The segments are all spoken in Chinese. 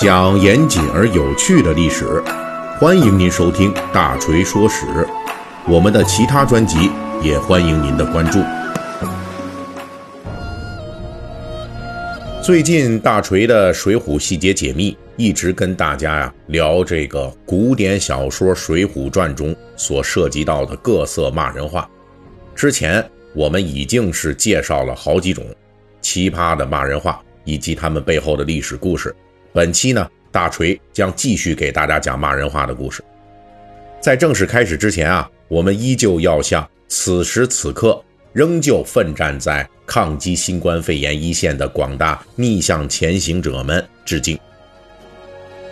讲严谨而有趣的历史，欢迎您收听《大锤说史》。我们的其他专辑也欢迎您的关注。最近大锤的《水浒细节解密》一直跟大家呀聊这个古典小说《水浒传》中所涉及到的各色骂人话。之前我们已经是介绍了好几种奇葩的骂人话，以及他们背后的历史故事。本期呢，大锤将继续给大家讲骂人话的故事。在正式开始之前啊，我们依旧要向此时此刻仍旧奋战在抗击新冠肺炎一线的广大逆向前行者们致敬。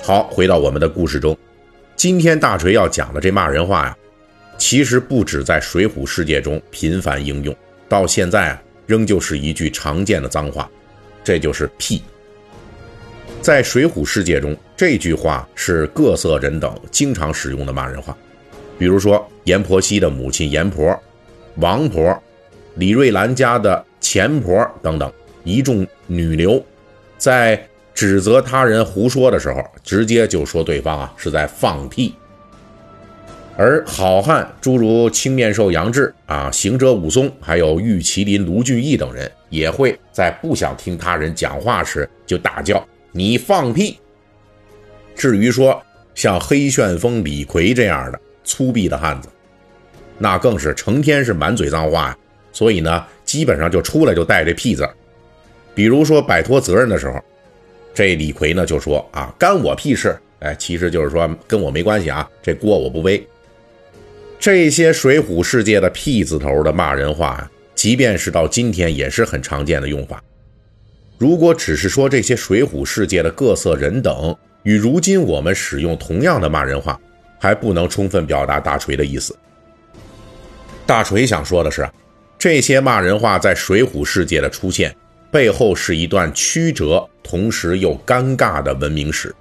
好，回到我们的故事中，今天大锤要讲的这骂人话呀，其实不止在水浒世界中频繁应用，到现在啊，仍旧是一句常见的脏话，这就是“屁”。在水浒世界中，这句话是各色人等经常使用的骂人话。比如说，阎婆惜的母亲阎婆、王婆、李瑞兰家的钱婆等等一众女流，在指责他人胡说的时候，直接就说对方啊是在放屁。而好汉诸如青面兽杨志啊、行者武松，还有玉麒麟卢俊义等人，也会在不想听他人讲话时就大叫。你放屁！至于说像黑旋风李逵这样的粗鄙的汉子，那更是成天是满嘴脏话呀。所以呢，基本上就出来就带这屁字。比如说摆脱责任的时候，这李逵呢就说啊，干我屁事！哎，其实就是说跟我没关系啊，这锅我不背。这些水浒世界的屁字头的骂人话，即便是到今天也是很常见的用法。如果只是说这些水浒世界的各色人等与如今我们使用同样的骂人话，还不能充分表达大锤的意思。大锤想说的是，这些骂人话在水浒世界的出现背后是一段曲折同时又尴尬的文明史，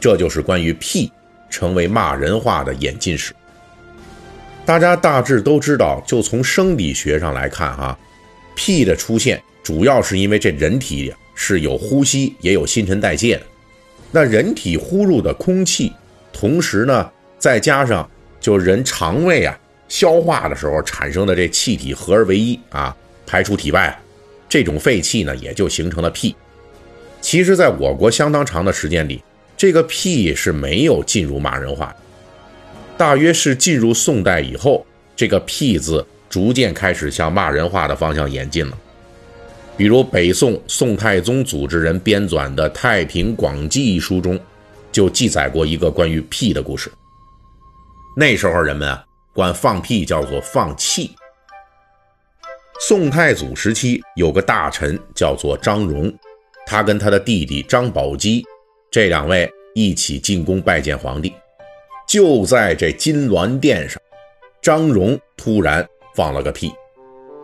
这就是关于“屁”成为骂人话的演进史。大家大致都知道，就从生理学上来看，哈，“屁”的出现。主要是因为这人体是有呼吸也有新陈代谢的，那人体呼入的空气，同时呢再加上就人肠胃啊消化的时候产生的这气体合而为一啊排出体外，这种废气呢也就形成了屁。其实，在我国相当长的时间里，这个屁是没有进入骂人话，大约是进入宋代以后，这个屁字逐渐开始向骂人话的方向演进了。比如北宋宋太宗组织人编纂的《太平广记》一书中，就记载过一个关于屁的故事。那时候人们啊，管放屁叫做放气。宋太祖时期有个大臣叫做张荣，他跟他的弟弟张宝基这两位一起进宫拜见皇帝。就在这金銮殿上，张荣突然放了个屁，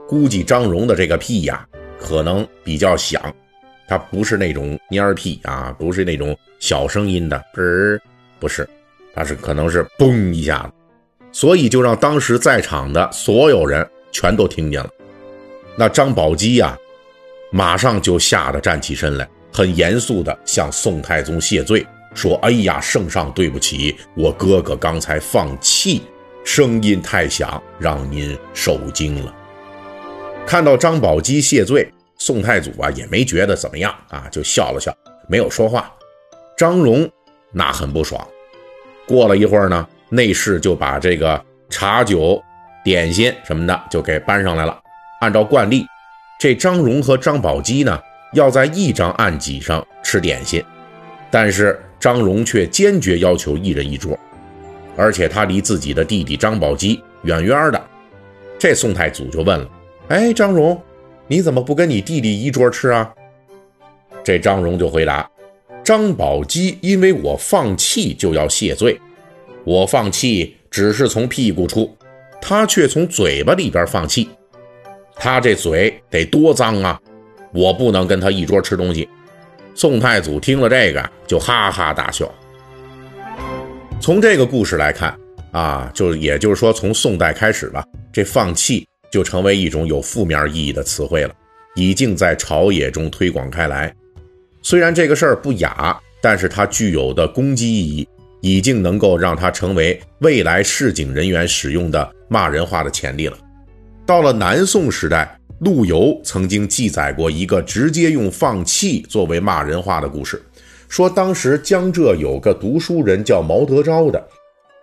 估计张荣的这个屁呀。可能比较响，它不是那种蔫屁啊，不是那种小声音的，儿不是，它是可能是嘣一下子，所以就让当时在场的所有人全都听见了。那张宝基呀，马上就吓得站起身来，很严肃地向宋太宗谢罪，说：“哎呀，圣上对不起，我哥哥刚才放气，声音太响，让您受惊了。”看到张宝基谢罪，宋太祖啊也没觉得怎么样啊，就笑了笑，没有说话。张荣那很不爽。过了一会儿呢，内侍就把这个茶酒、点心什么的就给搬上来了。按照惯例，这张荣和张宝基呢要在一张案几上吃点心，但是张荣却坚决要求一人一桌，而且他离自己的弟弟张宝基远远的。这宋太祖就问了。哎，张荣，你怎么不跟你弟弟一桌吃啊？这张荣就回答：“张宝基因为我放气就要谢罪，我放气只是从屁股出，他却从嘴巴里边放气，他这嘴得多脏啊！我不能跟他一桌吃东西。”宋太祖听了这个就哈哈大笑。从这个故事来看啊，就也就是说，从宋代开始吧，这放气。就成为一种有负面意义的词汇了，已经在朝野中推广开来。虽然这个事儿不雅，但是它具有的攻击意义，已经能够让它成为未来市井人员使用的骂人话的潜力了。到了南宋时代，陆游曾经记载过一个直接用放弃作为骂人话的故事，说当时江浙有个读书人叫毛德昭的，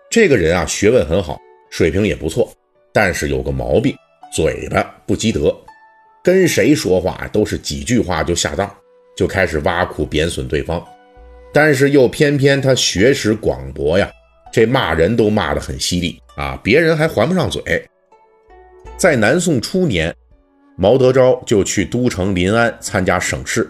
这个人啊学问很好，水平也不错，但是有个毛病，嘴巴不积德，跟谁说话都是几句话就下当。就开始挖苦贬损对方，但是又偏偏他学识广博呀，这骂人都骂得很犀利啊，别人还还不上嘴。在南宋初年，毛德昭就去都城临安参加省试。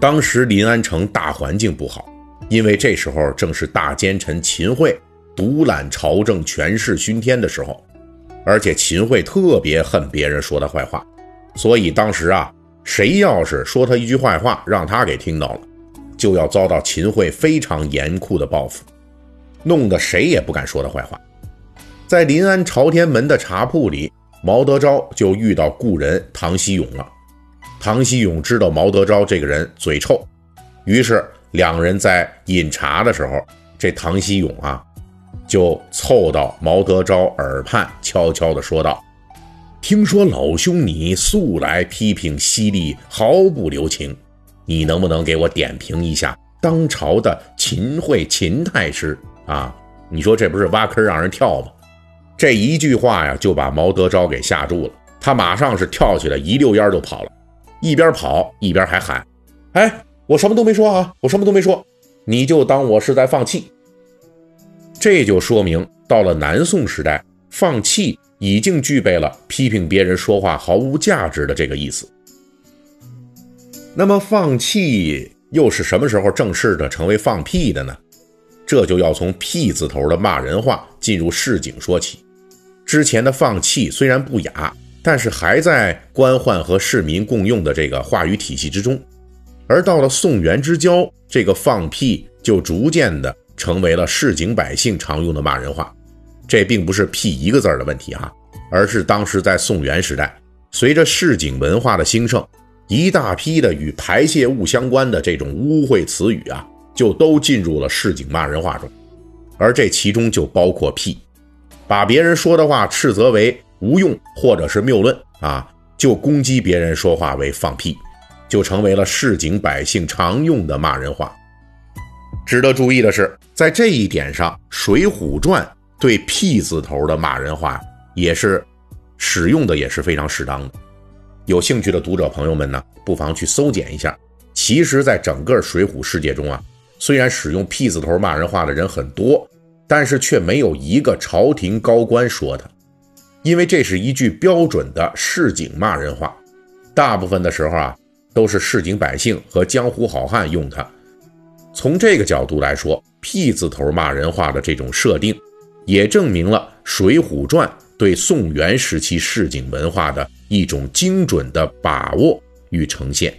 当时临安城大环境不好，因为这时候正是大奸臣秦桧独揽朝政、权势熏天的时候，而且秦桧特别恨别人说他坏话，所以当时啊。谁要是说他一句坏话，让他给听到了，就要遭到秦桧非常严酷的报复，弄得谁也不敢说他坏话。在临安朝天门的茶铺里，毛德昭就遇到故人唐熙勇了。唐熙勇知道毛德昭这个人嘴臭，于是两人在饮茶的时候，这唐熙勇啊，就凑到毛德昭耳畔，悄悄地说道。听说老兄你素来批评犀利，毫不留情，你能不能给我点评一下当朝的秦桧秦太师啊？你说这不是挖坑让人跳吗？这一句话呀，就把毛德昭给吓住了，他马上是跳起来一溜烟就跑了，一边跑一边还喊：“哎，我什么都没说啊，我什么都没说，你就当我是在放弃。”这就说明到了南宋时代，放弃。已经具备了批评别人说话毫无价值的这个意思。那么放弃又是什么时候正式的成为放屁的呢？这就要从“屁”字头的骂人话进入市井说起。之前的放弃虽然不雅，但是还在官宦和市民共用的这个话语体系之中。而到了宋元之交，这个放屁就逐渐的成为了市井百姓常用的骂人话。这并不是“屁”一个字儿的问题哈，而是当时在宋元时代，随着市井文化的兴盛，一大批的与排泄物相关的这种污秽词语啊，就都进入了市井骂人话中，而这其中就包括“屁”，把别人说的话斥责为无用或者是谬论啊，就攻击别人说话为放屁，就成为了市井百姓常用的骂人话。值得注意的是，在这一点上，《水浒传》。对“屁”字头的骂人话也是使用的也是非常适当的。有兴趣的读者朋友们呢，不妨去搜检一下。其实，在整个水浒世界中啊，虽然使用“屁”字头骂人话的人很多，但是却没有一个朝廷高官说他，因为这是一句标准的市井骂人话。大部分的时候啊，都是市井百姓和江湖好汉用它。从这个角度来说，“屁”字头骂人话的这种设定。也证明了《水浒传》对宋元时期市井文化的一种精准的把握与呈现。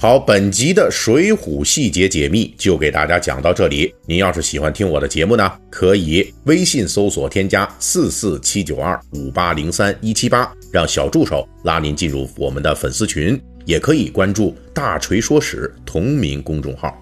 好，本集的水浒细节解密就给大家讲到这里。您要是喜欢听我的节目呢，可以微信搜索添加四四七九二五八零三一七八，让小助手拉您进入我们的粉丝群，也可以关注“大锤说史”同名公众号。